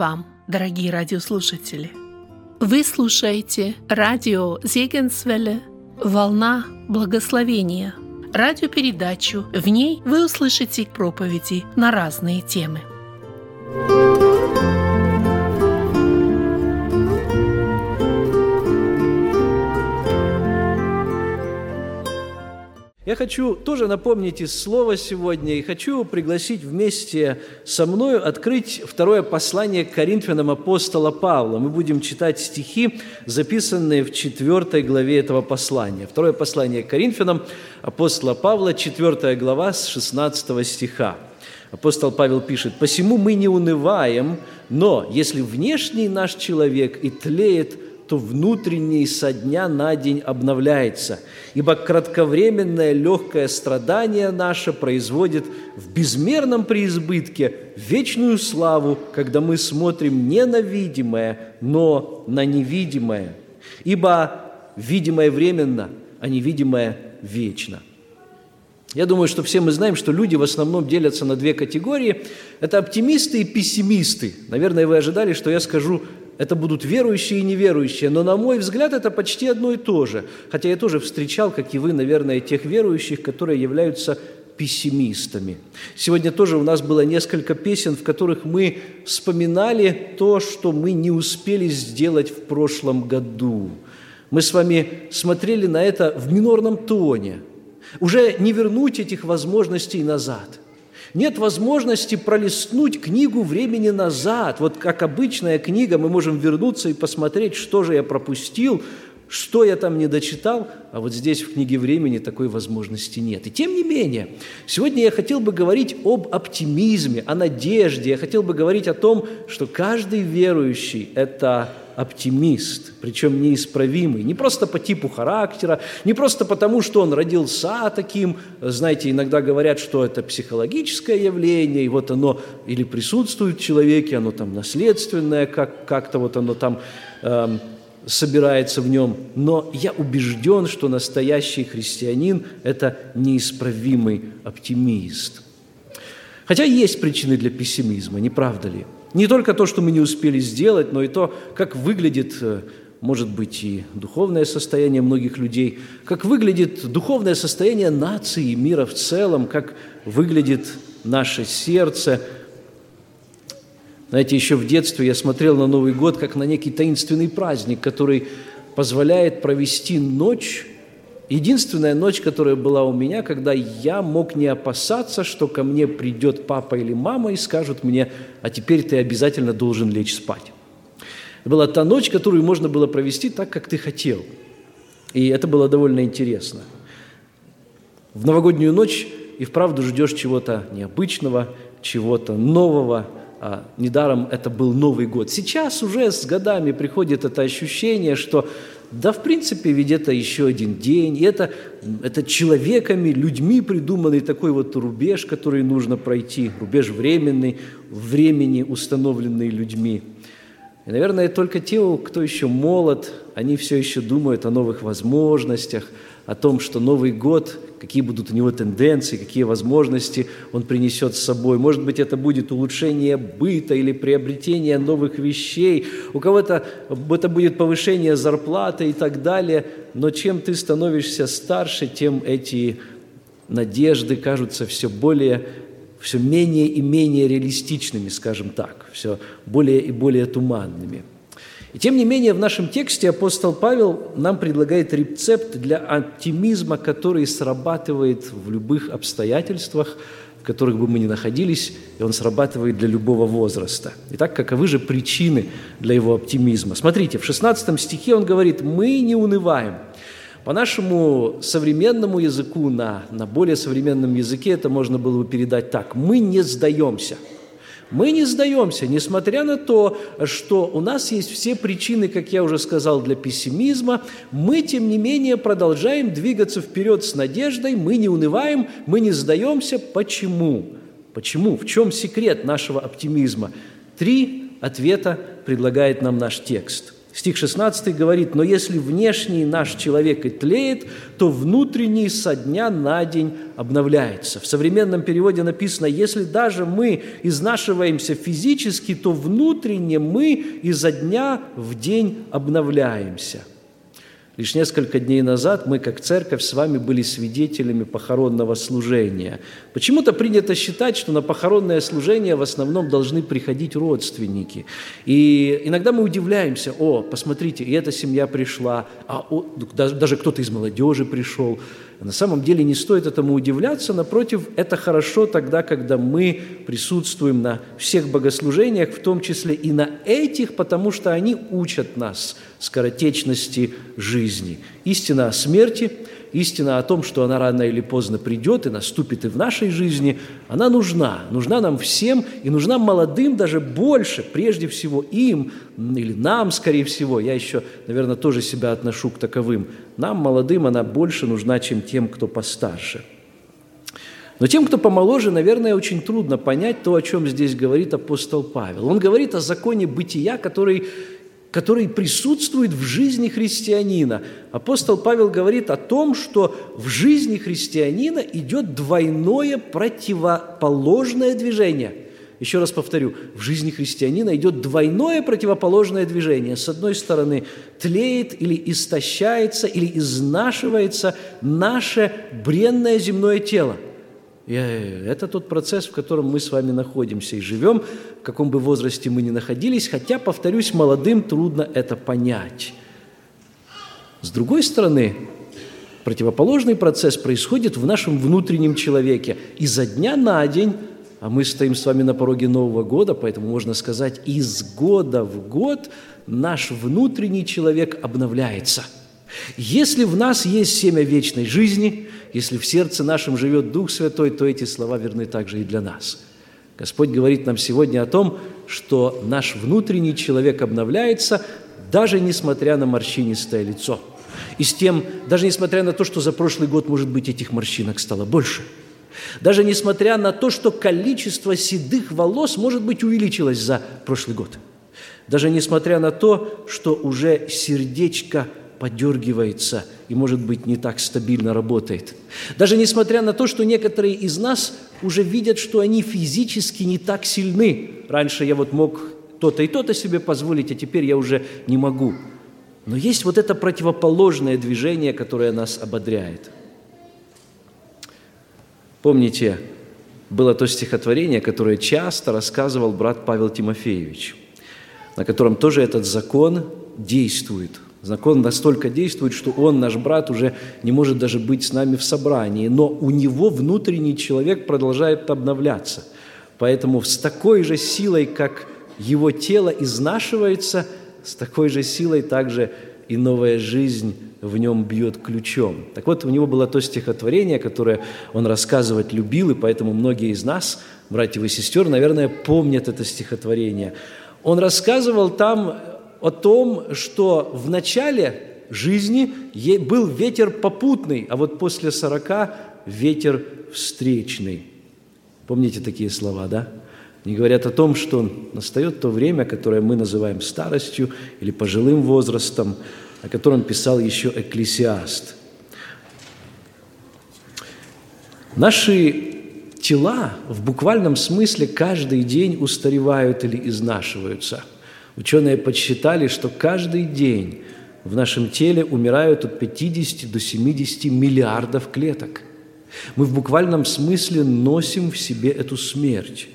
Вам, дорогие радиослушатели! Вы слушаете радио Зегенсвелле «Волна благословения» радиопередачу. В ней вы услышите проповеди на разные темы. Я хочу тоже напомнить из слова сегодня и хочу пригласить вместе со мною открыть второе послание к Коринфянам апостола Павла. Мы будем читать стихи, записанные в четвертой главе этого послания. Второе послание к Коринфянам апостола Павла, четвертая глава с 16 стиха. Апостол Павел пишет, «Посему мы не унываем, но если внешний наш человек и тлеет, то внутренний со дня на день обновляется. Ибо кратковременное легкое страдание наше производит в безмерном преизбытке вечную славу, когда мы смотрим не на видимое, но на невидимое. Ибо видимое временно, а невидимое вечно. Я думаю, что все мы знаем, что люди в основном делятся на две категории. Это оптимисты и пессимисты. Наверное, вы ожидали, что я скажу это будут верующие и неверующие. Но, на мой взгляд, это почти одно и то же. Хотя я тоже встречал, как и вы, наверное, тех верующих, которые являются пессимистами. Сегодня тоже у нас было несколько песен, в которых мы вспоминали то, что мы не успели сделать в прошлом году. Мы с вами смотрели на это в минорном тоне. Уже не вернуть этих возможностей назад – нет возможности пролистнуть книгу времени назад. Вот как обычная книга, мы можем вернуться и посмотреть, что же я пропустил, что я там не дочитал, а вот здесь в книге времени такой возможности нет. И тем не менее, сегодня я хотел бы говорить об оптимизме, о надежде, я хотел бы говорить о том, что каждый верующий – это оптимист, причем неисправимый, не просто по типу характера, не просто потому, что он родился таким, знаете, иногда говорят, что это психологическое явление, и вот оно или присутствует в человеке, оно там наследственное, как, как-то вот оно там э, собирается в нем, но я убежден, что настоящий христианин – это неисправимый оптимист. Хотя есть причины для пессимизма, не правда ли? Не только то, что мы не успели сделать, но и то, как выглядит, э, может быть, и духовное состояние многих людей, как выглядит духовное состояние нации и мира в целом, как выглядит наше сердце. Знаете, еще в детстве я смотрел на Новый год как на некий таинственный праздник, который позволяет провести ночь Единственная ночь, которая была у меня, когда я мог не опасаться, что ко мне придет папа или мама и скажут мне, а теперь ты обязательно должен лечь спать. Была та ночь, которую можно было провести так, как ты хотел. И это было довольно интересно. В новогоднюю ночь и вправду ждешь чего-то необычного, чего-то нового. А недаром это был Новый год. Сейчас уже с годами приходит это ощущение, что да, в принципе, ведь это еще один день, и это, это человеками, людьми придуманный такой вот рубеж, который нужно пройти, рубеж временный, времени, установленный людьми. И, наверное, только те, кто еще молод, они все еще думают о новых возможностях, о том, что Новый год какие будут у него тенденции, какие возможности он принесет с собой. Может быть, это будет улучшение быта или приобретение новых вещей. У кого-то это будет повышение зарплаты и так далее. Но чем ты становишься старше, тем эти надежды кажутся все более все менее и менее реалистичными, скажем так, все более и более туманными. И тем не менее, в нашем тексте апостол Павел нам предлагает рецепт для оптимизма, который срабатывает в любых обстоятельствах, в которых бы мы ни находились, и он срабатывает для любого возраста. Итак, каковы же причины для его оптимизма? Смотрите, в 16 стихе он говорит, «Мы не унываем». По нашему современному языку, на, на более современном языке это можно было бы передать так, «Мы не сдаемся». Мы не сдаемся, несмотря на то, что у нас есть все причины, как я уже сказал, для пессимизма, мы, тем не менее, продолжаем двигаться вперед с надеждой, мы не унываем, мы не сдаемся. Почему? Почему? В чем секрет нашего оптимизма? Три ответа предлагает нам наш текст. Стих 16 говорит, «Но если внешний наш человек и тлеет, то внутренний со дня на день обновляется». В современном переводе написано, «Если даже мы изнашиваемся физически, то внутренне мы изо дня в день обновляемся». Лишь несколько дней назад мы, как церковь, с вами были свидетелями похоронного служения. Почему-то принято считать, что на похоронное служение в основном должны приходить родственники. И иногда мы удивляемся, о, посмотрите, и эта семья пришла, а о, даже, кто-то из молодежи пришел. На самом деле не стоит этому удивляться, напротив, это хорошо тогда, когда мы присутствуем на всех богослужениях, в том числе и на этих, потому что они учат нас скоротечности жизни. Истина о смерти – истина о том, что она рано или поздно придет и наступит и в нашей жизни, она нужна. Нужна нам всем и нужна молодым даже больше, прежде всего им или нам, скорее всего. Я еще, наверное, тоже себя отношу к таковым. Нам, молодым, она больше нужна, чем тем, кто постарше. Но тем, кто помоложе, наверное, очень трудно понять то, о чем здесь говорит апостол Павел. Он говорит о законе бытия, который который присутствует в жизни христианина. Апостол Павел говорит о том, что в жизни христианина идет двойное противоположное движение. Еще раз повторю, в жизни христианина идет двойное противоположное движение. С одной стороны, тлеет или истощается, или изнашивается наше бренное земное тело – и это тот процесс, в котором мы с вами находимся и живем, в каком бы возрасте мы ни находились, хотя, повторюсь, молодым трудно это понять. С другой стороны, противоположный процесс происходит в нашем внутреннем человеке. И за дня на день, а мы стоим с вами на пороге Нового года, поэтому можно сказать, из года в год наш внутренний человек обновляется – если в нас есть семя вечной жизни, если в сердце нашем живет Дух Святой, то эти слова верны также и для нас. Господь говорит нам сегодня о том, что наш внутренний человек обновляется, даже несмотря на морщинистое лицо. И с тем, даже несмотря на то, что за прошлый год, может быть, этих морщинок стало больше. Даже несмотря на то, что количество седых волос, может быть, увеличилось за прошлый год. Даже несмотря на то, что уже сердечко – подергивается и, может быть, не так стабильно работает. Даже несмотря на то, что некоторые из нас уже видят, что они физически не так сильны. Раньше я вот мог то-то и то-то себе позволить, а теперь я уже не могу. Но есть вот это противоположное движение, которое нас ободряет. Помните, было то стихотворение, которое часто рассказывал брат Павел Тимофеевич, на котором тоже этот закон действует – Закон настолько действует, что он, наш брат, уже не может даже быть с нами в собрании, но у него внутренний человек продолжает обновляться. Поэтому с такой же силой, как его тело изнашивается, с такой же силой также и новая жизнь в нем бьет ключом. Так вот, у него было то стихотворение, которое он рассказывать любил, и поэтому многие из нас, братьев и сестер, наверное, помнят это стихотворение. Он рассказывал там о том, что в начале жизни был ветер попутный, а вот после сорока ветер встречный. Помните такие слова, да? Они говорят о том, что настает то время, которое мы называем старостью или пожилым возрастом, о котором писал еще Экклесиаст. Наши тела в буквальном смысле каждый день устаревают или изнашиваются – Ученые подсчитали, что каждый день в нашем теле умирают от 50 до 70 миллиардов клеток. Мы в буквальном смысле носим в себе эту смерть.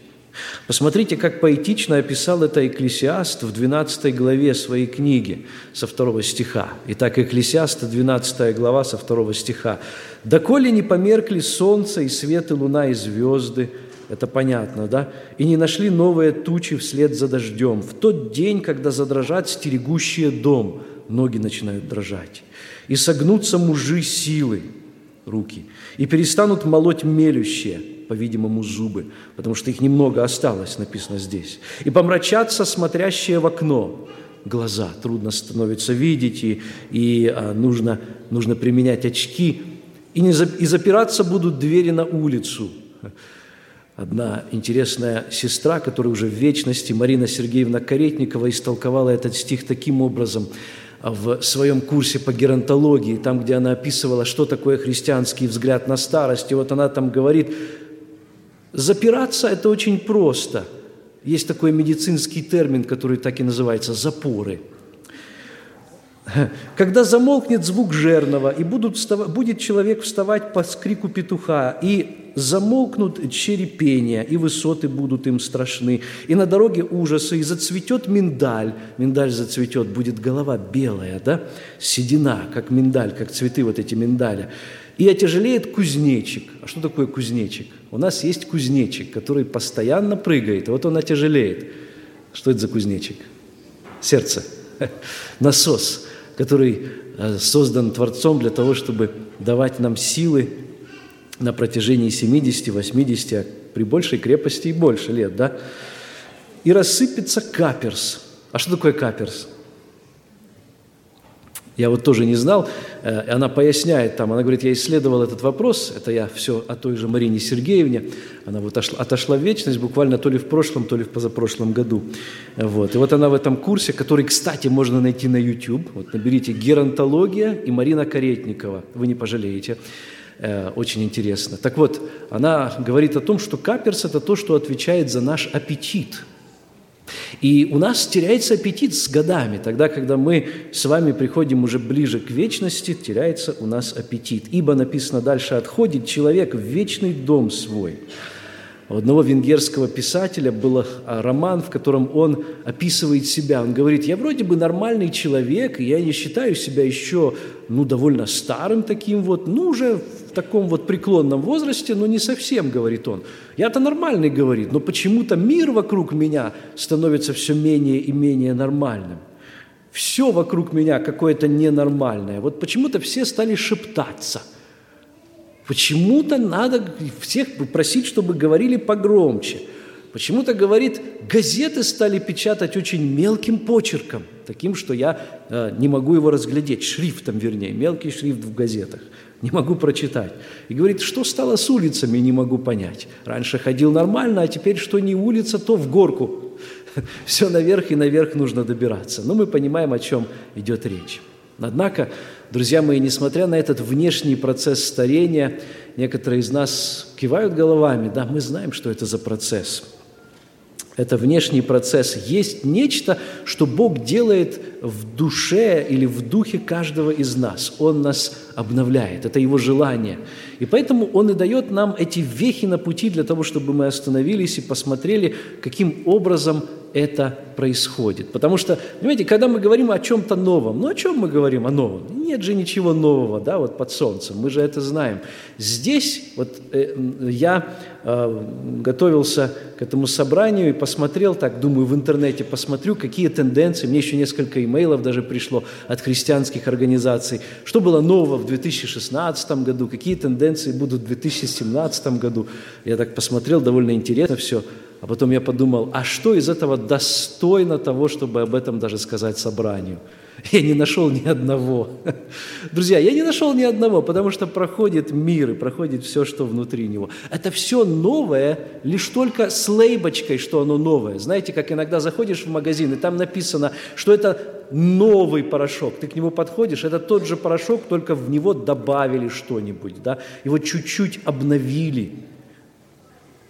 Посмотрите, как поэтично описал это Экклесиаст в 12 главе своей книги со второго стиха. Итак, Экклесиаста, 12 глава со второго стиха. «Доколе не померкли солнце и свет, и луна, и звезды, это понятно, да? И не нашли новые тучи вслед за дождем. В тот день, когда задрожат стерегущие дом, ноги начинают дрожать. И согнутся мужи силы, руки, и перестанут молоть мелющие, по-видимому, зубы, потому что их немного осталось, написано здесь. И помрачатся смотрящие в окно, глаза, трудно становится видеть, и, и а, нужно, нужно применять очки, и, не, и запираться будут двери на улицу, Одна интересная сестра, которая уже в вечности, Марина Сергеевна Каретникова, истолковала этот стих таким образом в своем курсе по геронтологии, там, где она описывала, что такое христианский взгляд на старость. И вот она там говорит, запираться – это очень просто. Есть такой медицинский термин, который так и называется – запоры – когда замолкнет звук жернова, и будут вставать, будет человек вставать по скрику петуха, и замолкнут черепения, и высоты будут им страшны, и на дороге ужасы, и зацветет миндаль. Миндаль зацветет, будет голова белая, да, седина, как миндаль, как цветы вот эти миндаля. И отяжелеет кузнечик. А что такое кузнечик? У нас есть кузнечик, который постоянно прыгает, вот он отяжелеет. Что это за кузнечик? Сердце. Насос который э, создан Творцом для того, чтобы давать нам силы на протяжении 70, 80, а при большей крепости и больше лет, да? И рассыпется каперс. А что такое каперс? Я вот тоже не знал, э, она поясняет там, она говорит, я исследовал этот вопрос, это я все о той же Марине Сергеевне, она вот отошла, отошла в вечность буквально то ли в прошлом, то ли в позапрошлом году. Вот. И вот она в этом курсе, который, кстати, можно найти на YouTube, вот наберите «Геронтология» и Марина Каретникова, вы не пожалеете, очень интересно. Так вот, она говорит о том, что каперс – это то, что отвечает за наш аппетит – и у нас теряется аппетит с годами. Тогда, когда мы с вами приходим уже ближе к вечности, теряется у нас аппетит. Ибо написано дальше, отходит человек в вечный дом свой. У одного венгерского писателя был роман, в котором он описывает себя. Он говорит, я вроде бы нормальный человек, я не считаю себя еще ну, довольно старым таким вот, ну, уже таком вот преклонном возрасте, но не совсем, говорит он. Я-то нормальный, говорит, но почему-то мир вокруг меня становится все менее и менее нормальным. Все вокруг меня какое-то ненормальное. Вот почему-то все стали шептаться – Почему-то надо всех просить, чтобы говорили погромче. Почему-то, говорит, газеты стали печатать очень мелким почерком, таким, что я э, не могу его разглядеть, шрифтом, вернее, мелкий шрифт в газетах, не могу прочитать. И говорит, что стало с улицами, не могу понять. Раньше ходил нормально, а теперь что не улица, то в горку. Все наверх и наверх нужно добираться. Но мы понимаем, о чем идет речь. Однако, друзья мои, несмотря на этот внешний процесс старения, некоторые из нас кивают головами, да, мы знаем, что это за процесс. Это внешний процесс. Есть нечто, что Бог делает в душе или в духе каждого из нас. Он нас обновляет. Это Его желание. И поэтому Он и дает нам эти вехи на пути для того, чтобы мы остановились и посмотрели, каким образом это происходит. Потому что, понимаете, когда мы говорим о чем-то новом, ну о чем мы говорим о новом? Нет же ничего нового, да, вот под солнцем, мы же это знаем. Здесь вот э, я э, готовился к этому собранию и посмотрел так, думаю, в интернете посмотрю, какие тенденции, мне еще несколько имейлов даже пришло от христианских организаций, что было нового в 2016 году, какие тенденции будут в 2017 году. Я так посмотрел, довольно интересно все. А потом я подумал, а что из этого достойно того, чтобы об этом даже сказать собранию? Я не нашел ни одного. Друзья, я не нашел ни одного, потому что проходит мир и проходит все, что внутри него. Это все новое, лишь только с лейбочкой, что оно новое. Знаете, как иногда заходишь в магазин, и там написано, что это новый порошок. Ты к нему подходишь, это тот же порошок, только в него добавили что-нибудь, да? его чуть-чуть обновили.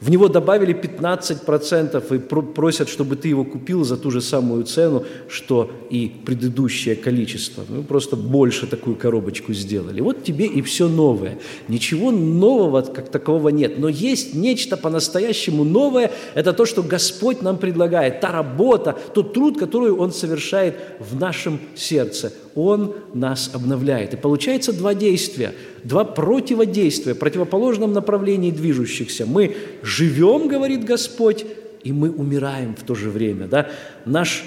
В него добавили 15% и просят, чтобы ты его купил за ту же самую цену, что и предыдущее количество. Ну, просто больше такую коробочку сделали. Вот тебе и все новое. Ничего нового как такового нет. Но есть нечто по-настоящему новое. Это то, что Господь нам предлагает. Та работа, тот труд, который Он совершает в нашем сердце. Он нас обновляет. И получается два действия – два противодействия, в противоположном направлении движущихся. Мы живем, говорит Господь, и мы умираем в то же время. Да? Наш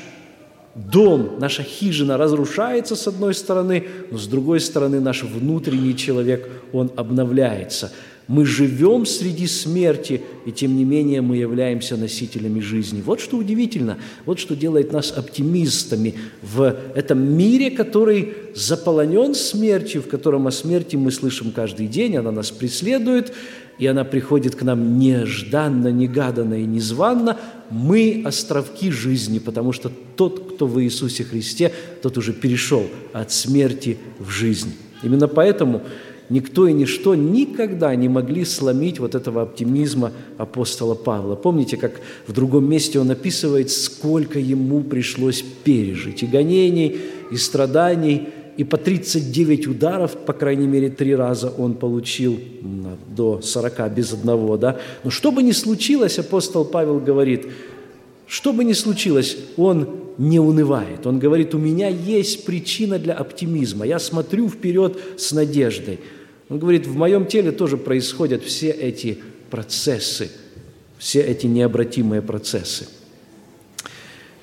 дом, наша хижина разрушается с одной стороны, но с другой стороны наш внутренний человек, он обновляется – мы живем среди смерти, и тем не менее мы являемся носителями жизни. Вот что удивительно, вот что делает нас оптимистами в этом мире, который заполонен смертью, в котором о смерти мы слышим каждый день, она нас преследует. и она приходит к нам нежданно, негаданно и незванно, мы островки жизни, потому что тот, кто в Иисусе Христе, тот уже перешел от смерти в жизнь. Именно поэтому никто и ничто никогда не могли сломить вот этого оптимизма апостола Павла. Помните, как в другом месте он описывает, сколько ему пришлось пережить и гонений, и страданий, и по 39 ударов, по крайней мере, три раза он получил до 40 без одного. Да? Но что бы ни случилось, апостол Павел говорит, что бы ни случилось, он не унывает. Он говорит, у меня есть причина для оптимизма. Я смотрю вперед с надеждой. Он говорит, в моем теле тоже происходят все эти процессы, все эти необратимые процессы.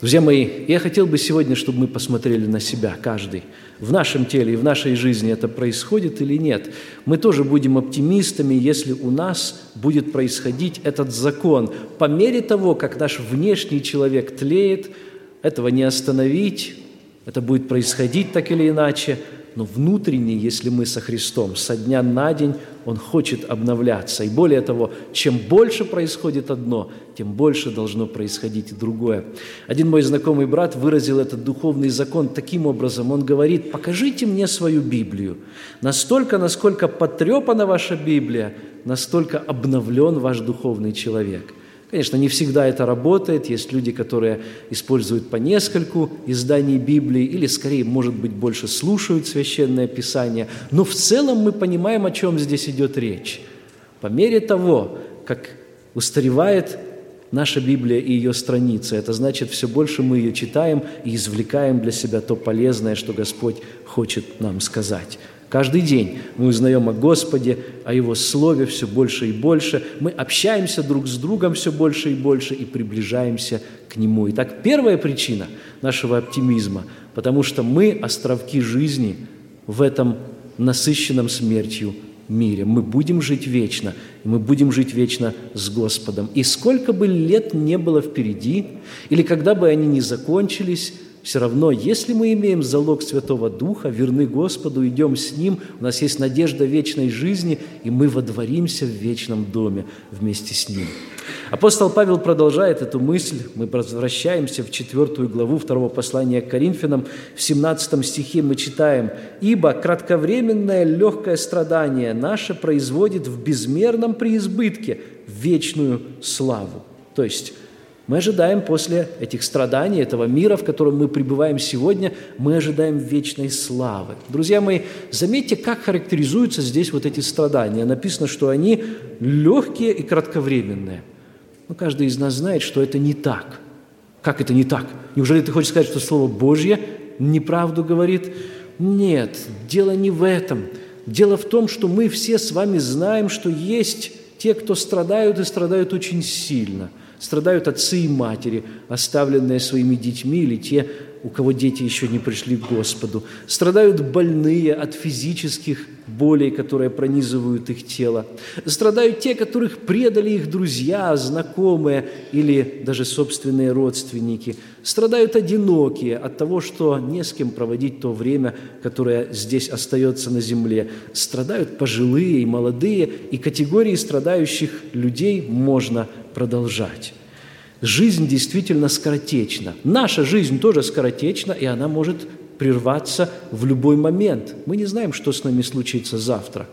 Друзья мои, я хотел бы сегодня, чтобы мы посмотрели на себя, каждый. В нашем теле и в нашей жизни это происходит или нет. Мы тоже будем оптимистами, если у нас будет происходить этот закон. По мере того, как наш внешний человек тлеет, этого не остановить, это будет происходить так или иначе – но внутренне, если мы со Христом, со дня на день Он хочет обновляться. И более того, чем больше происходит одно, тем больше должно происходить и другое. Один мой знакомый брат выразил этот духовный закон таким образом. Он говорит, покажите мне свою Библию. Настолько, насколько потрепана ваша Библия, настолько обновлен ваш духовный человек – Конечно, не всегда это работает. Есть люди, которые используют по нескольку изданий Библии или, скорее, может быть, больше слушают Священное Писание. Но в целом мы понимаем, о чем здесь идет речь. По мере того, как устаревает наша Библия и ее страницы, это значит, все больше мы ее читаем и извлекаем для себя то полезное, что Господь хочет нам сказать. Каждый день мы узнаем о Господе, о Его Слове все больше и больше. Мы общаемся друг с другом все больше и больше и приближаемся к Нему. Итак, первая причина нашего оптимизма, потому что мы островки жизни в этом насыщенном смертью мире. Мы будем жить вечно, и мы будем жить вечно с Господом. И сколько бы лет не было впереди, или когда бы они ни закончились, все равно, если мы имеем залог Святого Духа, верны Господу, идем с Ним, у нас есть надежда вечной жизни, и мы водворимся в вечном доме вместе с Ним. Апостол Павел продолжает эту мысль. Мы возвращаемся в четвертую главу второго послания к Коринфянам. В 17 стихе мы читаем «Ибо кратковременное легкое страдание наше производит в безмерном преизбытке вечную славу». То есть мы ожидаем после этих страданий, этого мира, в котором мы пребываем сегодня, мы ожидаем вечной славы. Друзья мои, заметьте, как характеризуются здесь вот эти страдания. Написано, что они легкие и кратковременные. Но каждый из нас знает, что это не так. Как это не так? Неужели ты хочешь сказать, что Слово Божье неправду говорит? Нет, дело не в этом. Дело в том, что мы все с вами знаем, что есть те, кто страдают и страдают очень сильно – Страдают отцы и матери, оставленные своими детьми, или те, у кого дети еще не пришли к Господу. Страдают больные от физических болей, которые пронизывают их тело. Страдают те, которых предали их друзья, знакомые или даже собственные родственники. Страдают одинокие от того, что не с кем проводить то время, которое здесь остается на земле. Страдают пожилые и молодые, и категории страдающих людей можно продолжать. Жизнь действительно скоротечна. Наша жизнь тоже скоротечна, и она может прерваться в любой момент. Мы не знаем, что с нами случится завтра.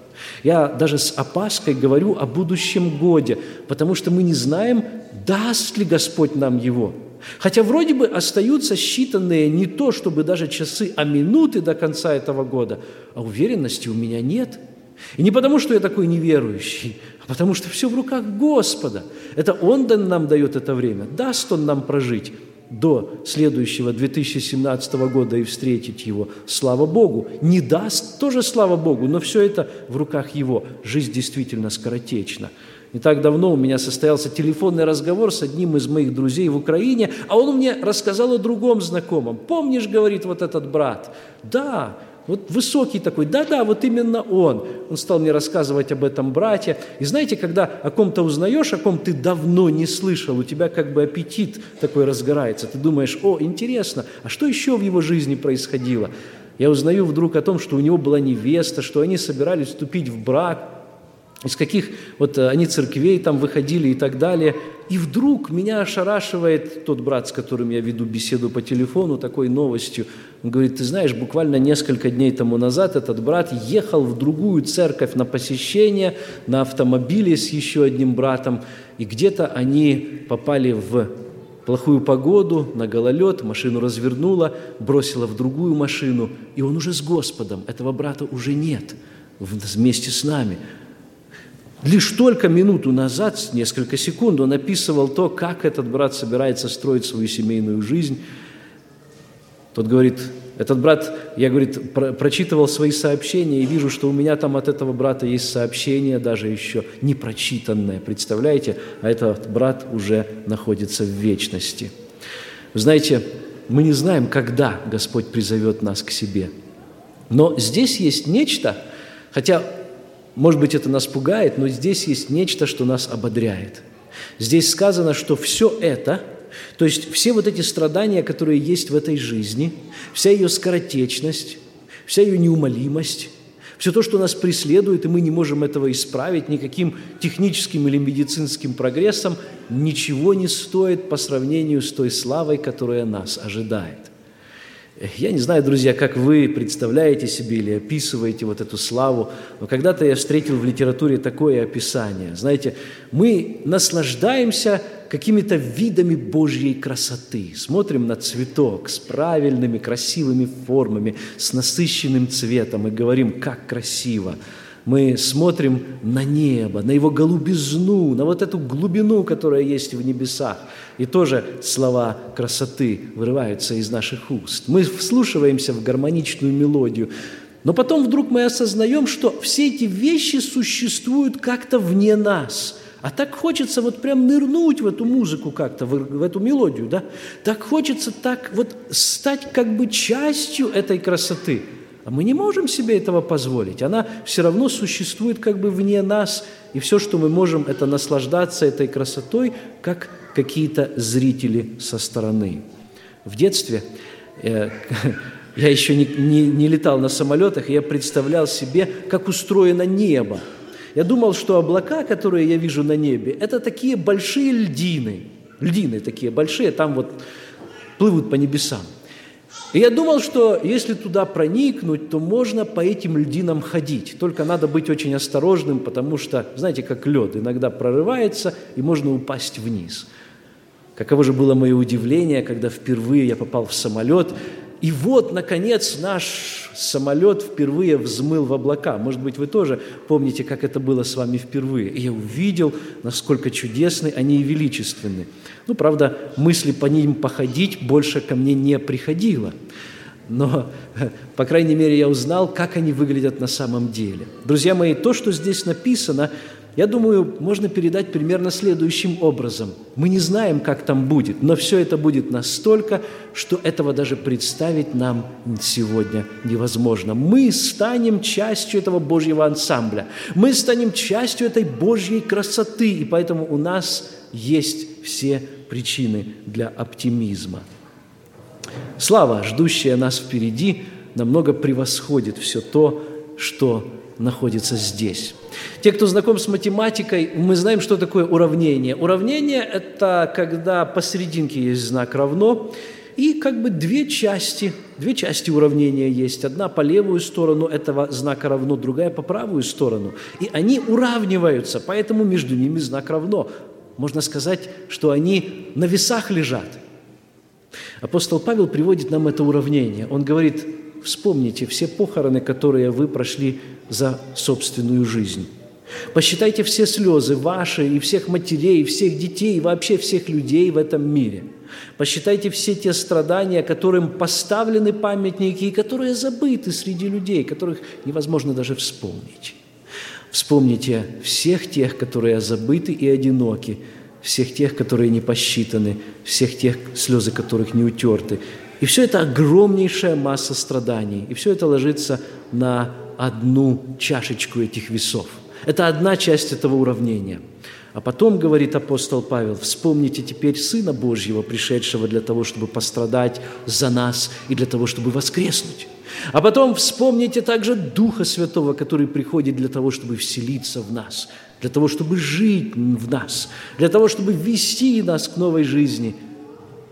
Я даже с опаской говорю о будущем годе, потому что мы не знаем, даст ли Господь нам его. Хотя вроде бы остаются считанные не то, чтобы даже часы, а минуты до конца этого года, а уверенности у меня нет – и не потому, что я такой неверующий, потому что все в руках Господа. Это Он нам дает это время. Даст Он нам прожить до следующего 2017 года и встретить Его. Слава Богу. Не даст, тоже слава Богу, но все это в руках Его. Жизнь действительно скоротечна. Не так давно у меня состоялся телефонный разговор с одним из моих друзей в Украине, а он мне рассказал о другом знакомом. «Помнишь, — говорит вот этот брат, — да, вот высокий такой, да-да, вот именно он. Он стал мне рассказывать об этом брате. И знаете, когда о ком-то узнаешь, о ком ты давно не слышал, у тебя как бы аппетит такой разгорается. Ты думаешь, о, интересно, а что еще в его жизни происходило? Я узнаю вдруг о том, что у него была невеста, что они собирались вступить в брак. Из каких вот э, они церквей там выходили и так далее. И вдруг меня ошарашивает тот брат, с которым я веду беседу по телефону, такой новостью. Он говорит, ты знаешь, буквально несколько дней тому назад этот брат ехал в другую церковь на посещение на автомобиле с еще одним братом, и где-то они попали в плохую погоду, на гололед, машину развернула, бросила в другую машину, и он уже с Господом, этого брата уже нет вместе с нами. Лишь только минуту назад, несколько секунд, он описывал то, как этот брат собирается строить свою семейную жизнь. Тот говорит, этот брат, я, говорит, про, прочитывал свои сообщения и вижу, что у меня там от этого брата есть сообщение, даже еще не прочитанное, представляете? А этот брат уже находится в вечности. Вы знаете, мы не знаем, когда Господь призовет нас к себе. Но здесь есть нечто, хотя может быть, это нас пугает, но здесь есть нечто, что нас ободряет. Здесь сказано, что все это, то есть все вот эти страдания, которые есть в этой жизни, вся ее скоротечность, вся ее неумолимость, все то, что нас преследует, и мы не можем этого исправить никаким техническим или медицинским прогрессом, ничего не стоит по сравнению с той славой, которая нас ожидает. Я не знаю, друзья, как вы представляете себе или описываете вот эту славу, но когда-то я встретил в литературе такое описание. Знаете, мы наслаждаемся какими-то видами Божьей красоты. Смотрим на цветок с правильными, красивыми формами, с насыщенным цветом и говорим, как красиво мы смотрим на небо, на его голубизну, на вот эту глубину, которая есть в небесах. И тоже слова красоты вырываются из наших уст. Мы вслушиваемся в гармоничную мелодию, но потом вдруг мы осознаем, что все эти вещи существуют как-то вне нас. А так хочется вот прям нырнуть в эту музыку как-то, в, в эту мелодию, да? Так хочется так вот стать как бы частью этой красоты – мы не можем себе этого позволить. Она все равно существует как бы вне нас, и все, что мы можем, это наслаждаться этой красотой, как какие-то зрители со стороны. В детстве э, я еще не, не, не летал на самолетах, и я представлял себе, как устроено небо. Я думал, что облака, которые я вижу на небе, это такие большие льдины. Льдины такие большие, там вот плывут по небесам. И я думал, что если туда проникнуть, то можно по этим льдинам ходить. Только надо быть очень осторожным, потому что, знаете, как лед, иногда прорывается, и можно упасть вниз. Каково же было мое удивление, когда впервые я попал в самолет, и вот, наконец, наш самолет впервые взмыл в облака. Может быть, вы тоже помните, как это было с вами впервые. И я увидел, насколько чудесны они и величественны. Ну, правда, мысли по ним походить больше ко мне не приходило. Но, по крайней мере, я узнал, как они выглядят на самом деле. Друзья мои, то, что здесь написано, я думаю, можно передать примерно следующим образом. Мы не знаем, как там будет, но все это будет настолько, что этого даже представить нам сегодня невозможно. Мы станем частью этого Божьего ансамбля. Мы станем частью этой Божьей красоты, и поэтому у нас есть все причины для оптимизма. Слава, ждущая нас впереди, намного превосходит все то, что находится здесь. Те, кто знаком с математикой, мы знаем, что такое уравнение. Уравнение – это когда посерединке есть знак «равно», и как бы две части, две части уравнения есть. Одна по левую сторону этого знака равно, другая по правую сторону. И они уравниваются, поэтому между ними знак равно. Можно сказать, что они на весах лежат. Апостол Павел приводит нам это уравнение. Он говорит, вспомните все похороны, которые вы прошли за собственную жизнь. Посчитайте все слезы ваши и всех матерей, всех детей, и вообще всех людей в этом мире. Посчитайте все те страдания, которым поставлены памятники и которые забыты среди людей, которых невозможно даже вспомнить. Вспомните всех тех, которые забыты и одиноки, всех тех, которые не посчитаны, всех тех, слезы которых не утерты. И все это огромнейшая масса страданий, и все это ложится на одну чашечку этих весов. Это одна часть этого уравнения. А потом, говорит апостол Павел, вспомните теперь Сына Божьего, пришедшего для того, чтобы пострадать за нас и для того, чтобы воскреснуть. А потом вспомните также Духа Святого, который приходит для того, чтобы вселиться в нас, для того, чтобы жить в нас, для того, чтобы ввести нас к новой жизни –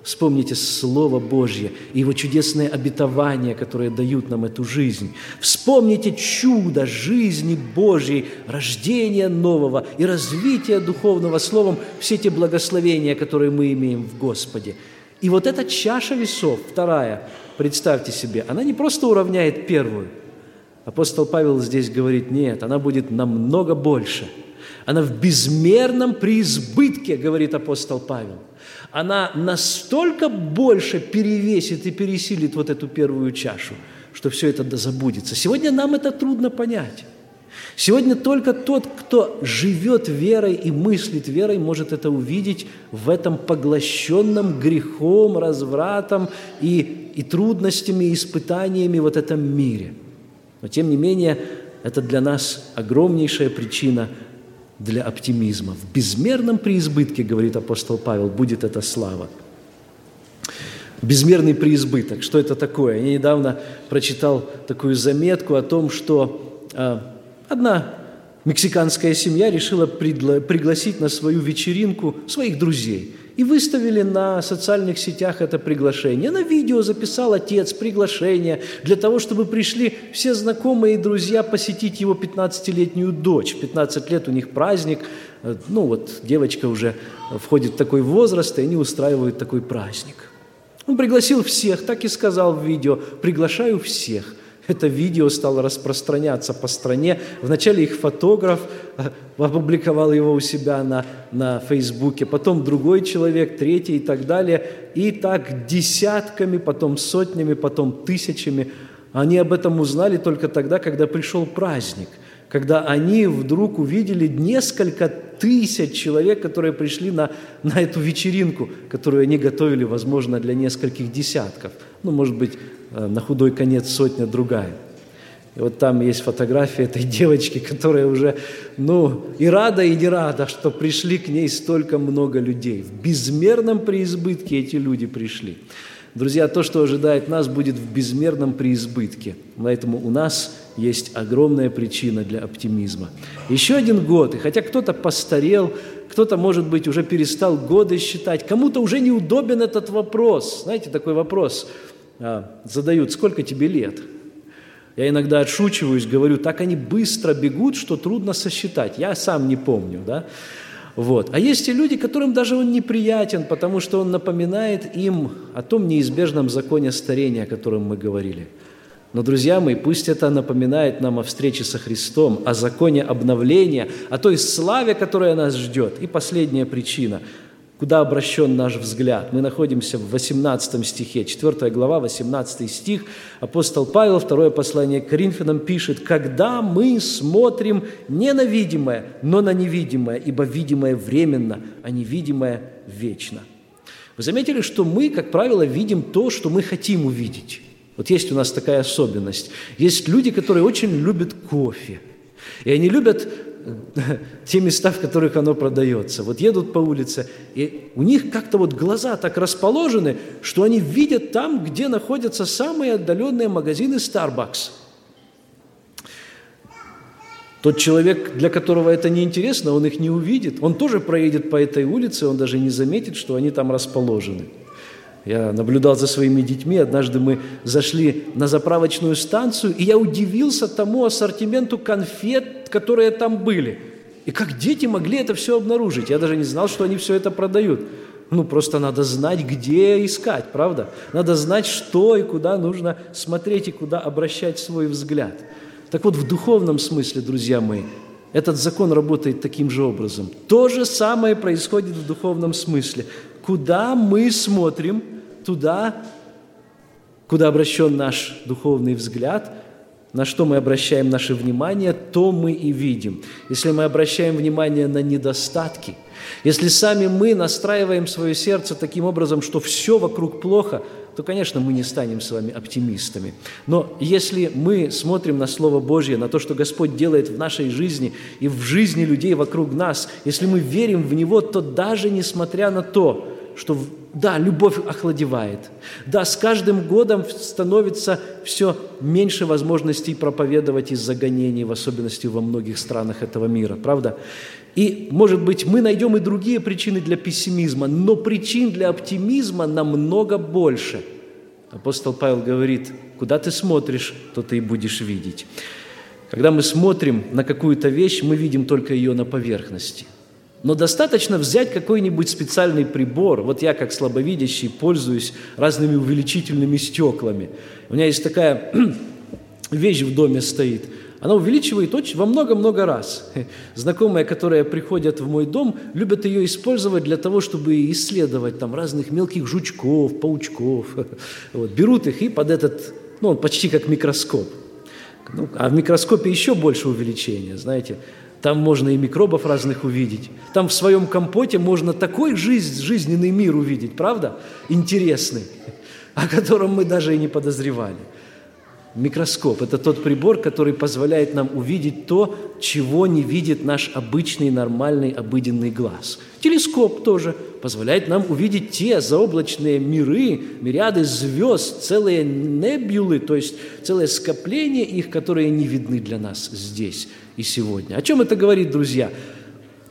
Вспомните Слово Божье и Его чудесные обетования, которые дают нам эту жизнь. Вспомните чудо жизни Божьей, рождения нового и развития духовного словом, все те благословения, которые мы имеем в Господе. И вот эта чаша весов, вторая, представьте себе, она не просто уравняет первую. Апостол Павел здесь говорит, нет, она будет намного больше. Она в безмерном преизбытке, говорит апостол Павел – она настолько больше перевесит и пересилит вот эту первую чашу, что все это забудется. Сегодня нам это трудно понять. Сегодня только тот, кто живет верой и мыслит верой, может это увидеть в этом поглощенном грехом, развратом и, и трудностями, и испытаниями вот этом мире. Но тем не менее, это для нас огромнейшая причина для оптимизма. В безмерном преизбытке, говорит апостол Павел, будет эта слава. Безмерный преизбыток. Что это такое? Я недавно прочитал такую заметку о том, что э, одна мексиканская семья решила пригласить на свою вечеринку своих друзей – и выставили на социальных сетях это приглашение. На видео записал отец приглашение для того, чтобы пришли все знакомые и друзья посетить его 15-летнюю дочь. 15 лет у них праздник, ну вот девочка уже входит в такой возраст, и они устраивают такой праздник. Он пригласил всех, так и сказал в видео, приглашаю всех. Это видео стало распространяться по стране. Вначале их фотограф э, опубликовал его у себя на, на Фейсбуке, потом другой человек, третий и так далее. И так десятками, потом сотнями, потом тысячами. Они об этом узнали только тогда, когда пришел праздник – когда они вдруг увидели несколько тысяч человек, которые пришли на, на эту вечеринку, которую они готовили, возможно, для нескольких десятков. Ну, может быть, на худой конец сотня другая. И вот там есть фотография этой девочки, которая уже, ну, и рада, и не рада, что пришли к ней столько много людей. В безмерном преизбытке эти люди пришли. Друзья, то, что ожидает нас, будет в безмерном преизбытке. Поэтому у нас есть огромная причина для оптимизма. Еще один год, и хотя кто-то постарел, кто-то, может быть, уже перестал годы считать, кому-то уже неудобен этот вопрос. Знаете, такой вопрос задают, сколько тебе лет? Я иногда отшучиваюсь, говорю, так они быстро бегут, что трудно сосчитать. Я сам не помню, да? Вот. А есть и люди, которым даже он неприятен, потому что он напоминает им о том неизбежном законе старения, о котором мы говорили. Но, друзья мои, пусть это напоминает нам о встрече со Христом, о законе обновления, о той славе, которая нас ждет. И последняя причина – Куда обращен наш взгляд? Мы находимся в 18 стихе, 4 глава, 18 стих. Апостол Павел, второе послание к Коринфянам пишет, «Когда мы смотрим не на видимое, но на невидимое, ибо видимое временно, а невидимое вечно». Вы заметили, что мы, как правило, видим то, что мы хотим увидеть. Вот есть у нас такая особенность. Есть люди, которые очень любят кофе. И они любят те места, в которых оно продается. Вот едут по улице, и у них как-то вот глаза так расположены, что они видят там, где находятся самые отдаленные магазины Starbucks. Тот человек, для которого это неинтересно, он их не увидит. Он тоже проедет по этой улице, он даже не заметит, что они там расположены. Я наблюдал за своими детьми. Однажды мы зашли на заправочную станцию, и я удивился тому ассортименту конфет, которые там были. И как дети могли это все обнаружить? Я даже не знал, что они все это продают. Ну, просто надо знать, где искать, правда? Надо знать, что и куда нужно смотреть, и куда обращать свой взгляд. Так вот, в духовном смысле, друзья мои, этот закон работает таким же образом. То же самое происходит в духовном смысле. Куда мы смотрим, туда, куда обращен наш духовный взгляд, на что мы обращаем наше внимание, то мы и видим. Если мы обращаем внимание на недостатки, если сами мы настраиваем свое сердце таким образом, что все вокруг плохо, то, конечно, мы не станем с вами оптимистами. Но если мы смотрим на Слово Божье, на то, что Господь делает в нашей жизни и в жизни людей вокруг нас, если мы верим в Него, то даже несмотря на то, что да, любовь охладевает. Да, с каждым годом становится все меньше возможностей проповедовать из-за гонений, в особенности во многих странах этого мира, правда? И, может быть, мы найдем и другие причины для пессимизма, но причин для оптимизма намного больше. Апостол Павел говорит, куда ты смотришь, то ты и будешь видеть. Когда мы смотрим на какую-то вещь, мы видим только ее на поверхности. Но достаточно взять какой-нибудь специальный прибор. Вот я, как слабовидящий, пользуюсь разными увеличительными стеклами. У меня есть такая вещь в доме стоит – она увеличивает очень, во много-много раз. Знакомые, которые приходят в мой дом, любят ее использовать для того, чтобы исследовать там разных мелких жучков, паучков. Вот, берут их и под этот, ну, он почти как микроскоп. Ну, а в микроскопе еще больше увеличения, знаете. Там можно и микробов разных увидеть. Там в своем компоте можно такой жизнь, жизненный мир увидеть, правда? Интересный, о котором мы даже и не подозревали. Микроскоп – это тот прибор, который позволяет нам увидеть то, чего не видит наш обычный, нормальный, обыденный глаз. Телескоп тоже позволяет нам увидеть те заоблачные миры, мириады звезд, целые небюлы, то есть целое скопление их, которые не видны для нас здесь и сегодня. О чем это говорит, друзья?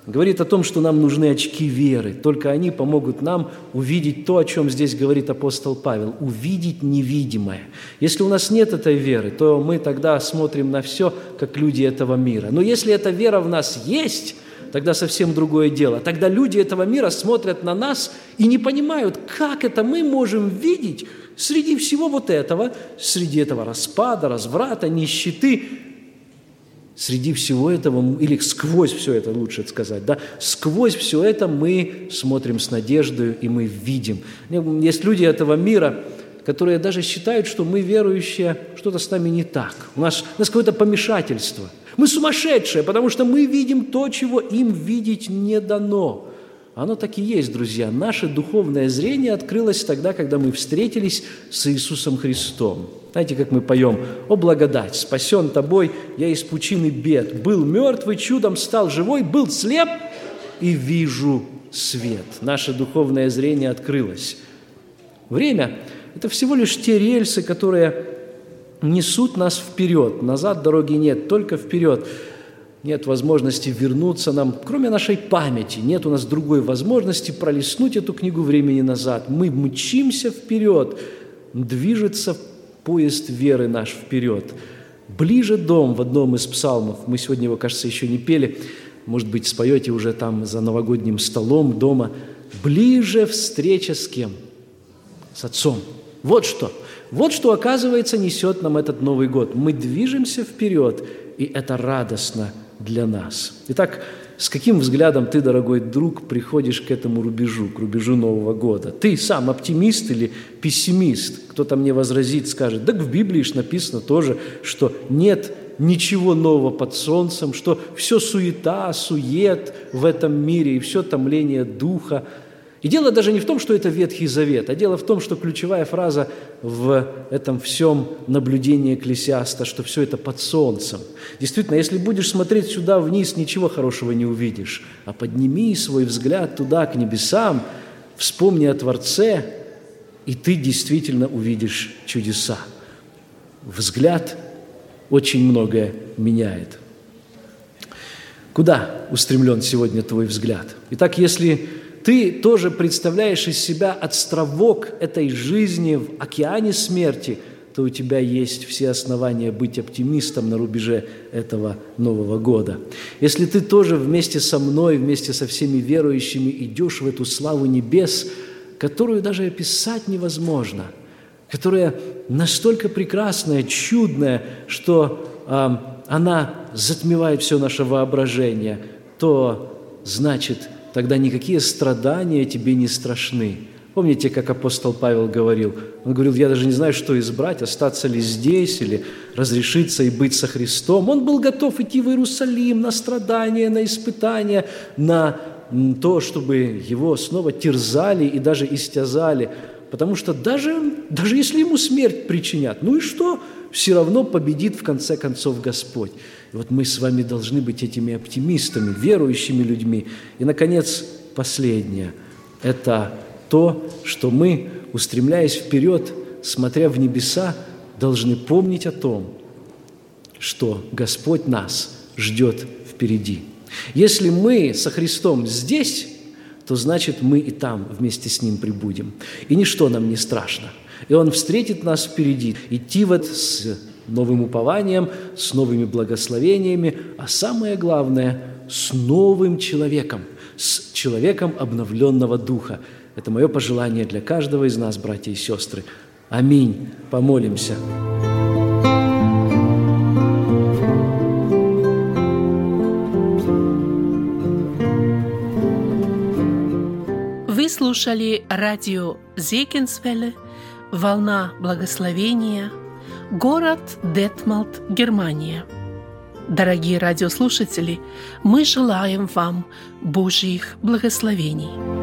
Говорит о том, что нам нужны очки веры. Только они помогут нам увидеть то, о чем здесь говорит апостол Павел, увидеть невидимое. Если у нас нет этой веры, то мы тогда смотрим на все, как люди этого мира. Но если эта вера в нас есть, тогда совсем другое дело. Тогда люди этого мира смотрят на нас и не понимают, как это мы можем видеть среди всего вот этого, среди этого распада, разврата, нищеты, среди всего этого, или сквозь все это, лучше сказать, да, сквозь все это мы смотрим с надеждой, и мы видим. Есть люди этого мира, которые даже считают, что мы верующие, что-то с нами не так. У нас, у нас какое-то помешательство. Мы сумасшедшие, потому что мы видим то, чего им видеть не дано. Оно так и есть, друзья. Наше духовное зрение открылось тогда, когда мы встретились с Иисусом Христом. Знаете, как мы поем «О благодать, спасен тобой, я из пучины бед, был мертвый, чудом стал живой, был слеп и вижу свет». Наше духовное зрение открылось. Время – это всего лишь те рельсы, которые несут нас вперед. Назад дороги нет, только вперед. Нет возможности вернуться нам, кроме нашей памяти. Нет у нас другой возможности пролистнуть эту книгу времени назад. Мы мчимся вперед, движется поезд веры наш вперед. Ближе дом в одном из псалмов, мы сегодня его, кажется, еще не пели, может быть, споете уже там за новогодним столом дома. Ближе встреча с кем? С Отцом. Вот что. Вот что, оказывается, несет нам этот Новый год. Мы движемся вперед, и это радостно для нас. Итак, с каким взглядом ты, дорогой друг, приходишь к этому рубежу, к рубежу Нового года? Ты сам оптимист или пессимист? Кто-то мне возразит, скажет, так в Библии же написано тоже, что нет ничего нового под солнцем, что все суета, сует в этом мире и все томление духа – и дело даже не в том, что это Ветхий Завет, а дело в том, что ключевая фраза в этом всем наблюдении Экклесиаста, что все это под солнцем. Действительно, если будешь смотреть сюда вниз, ничего хорошего не увидишь, а подними свой взгляд туда, к небесам, вспомни о Творце, и ты действительно увидишь чудеса. Взгляд очень многое меняет. Куда устремлен сегодня твой взгляд? Итак, если ты тоже представляешь из себя островок этой жизни в океане смерти, то у тебя есть все основания быть оптимистом на рубеже этого Нового года. Если ты тоже вместе со мной, вместе со всеми верующими идешь в эту славу небес, которую даже описать невозможно, которая настолько прекрасная, чудная, что э, она затмевает все наше воображение, то значит – тогда никакие страдания тебе не страшны. Помните, как апостол Павел говорил? Он говорил, я даже не знаю, что избрать, остаться ли здесь или разрешиться и быть со Христом. Он был готов идти в Иерусалим на страдания, на испытания, на то, чтобы его снова терзали и даже истязали. Потому что даже, даже если ему смерть причинят, ну и что? Все равно победит в конце концов Господь. И вот мы с вами должны быть этими оптимистами, верующими людьми. И, наконец, последнее – это то, что мы, устремляясь вперед, смотря в небеса, должны помнить о том, что Господь нас ждет впереди. Если мы со Христом здесь, то значит мы и там вместе с Ним прибудем. И ничто нам не страшно. И Он встретит нас впереди. Идти вот с новым упованием, с новыми благословениями, а самое главное – с новым человеком, с человеком обновленного духа. Это мое пожелание для каждого из нас, братья и сестры. Аминь. Помолимся. Вы слушали радио Зекинсвелле «Волна благословения», город Детмалт, Германия. Дорогие радиослушатели, мы желаем вам Божьих благословений.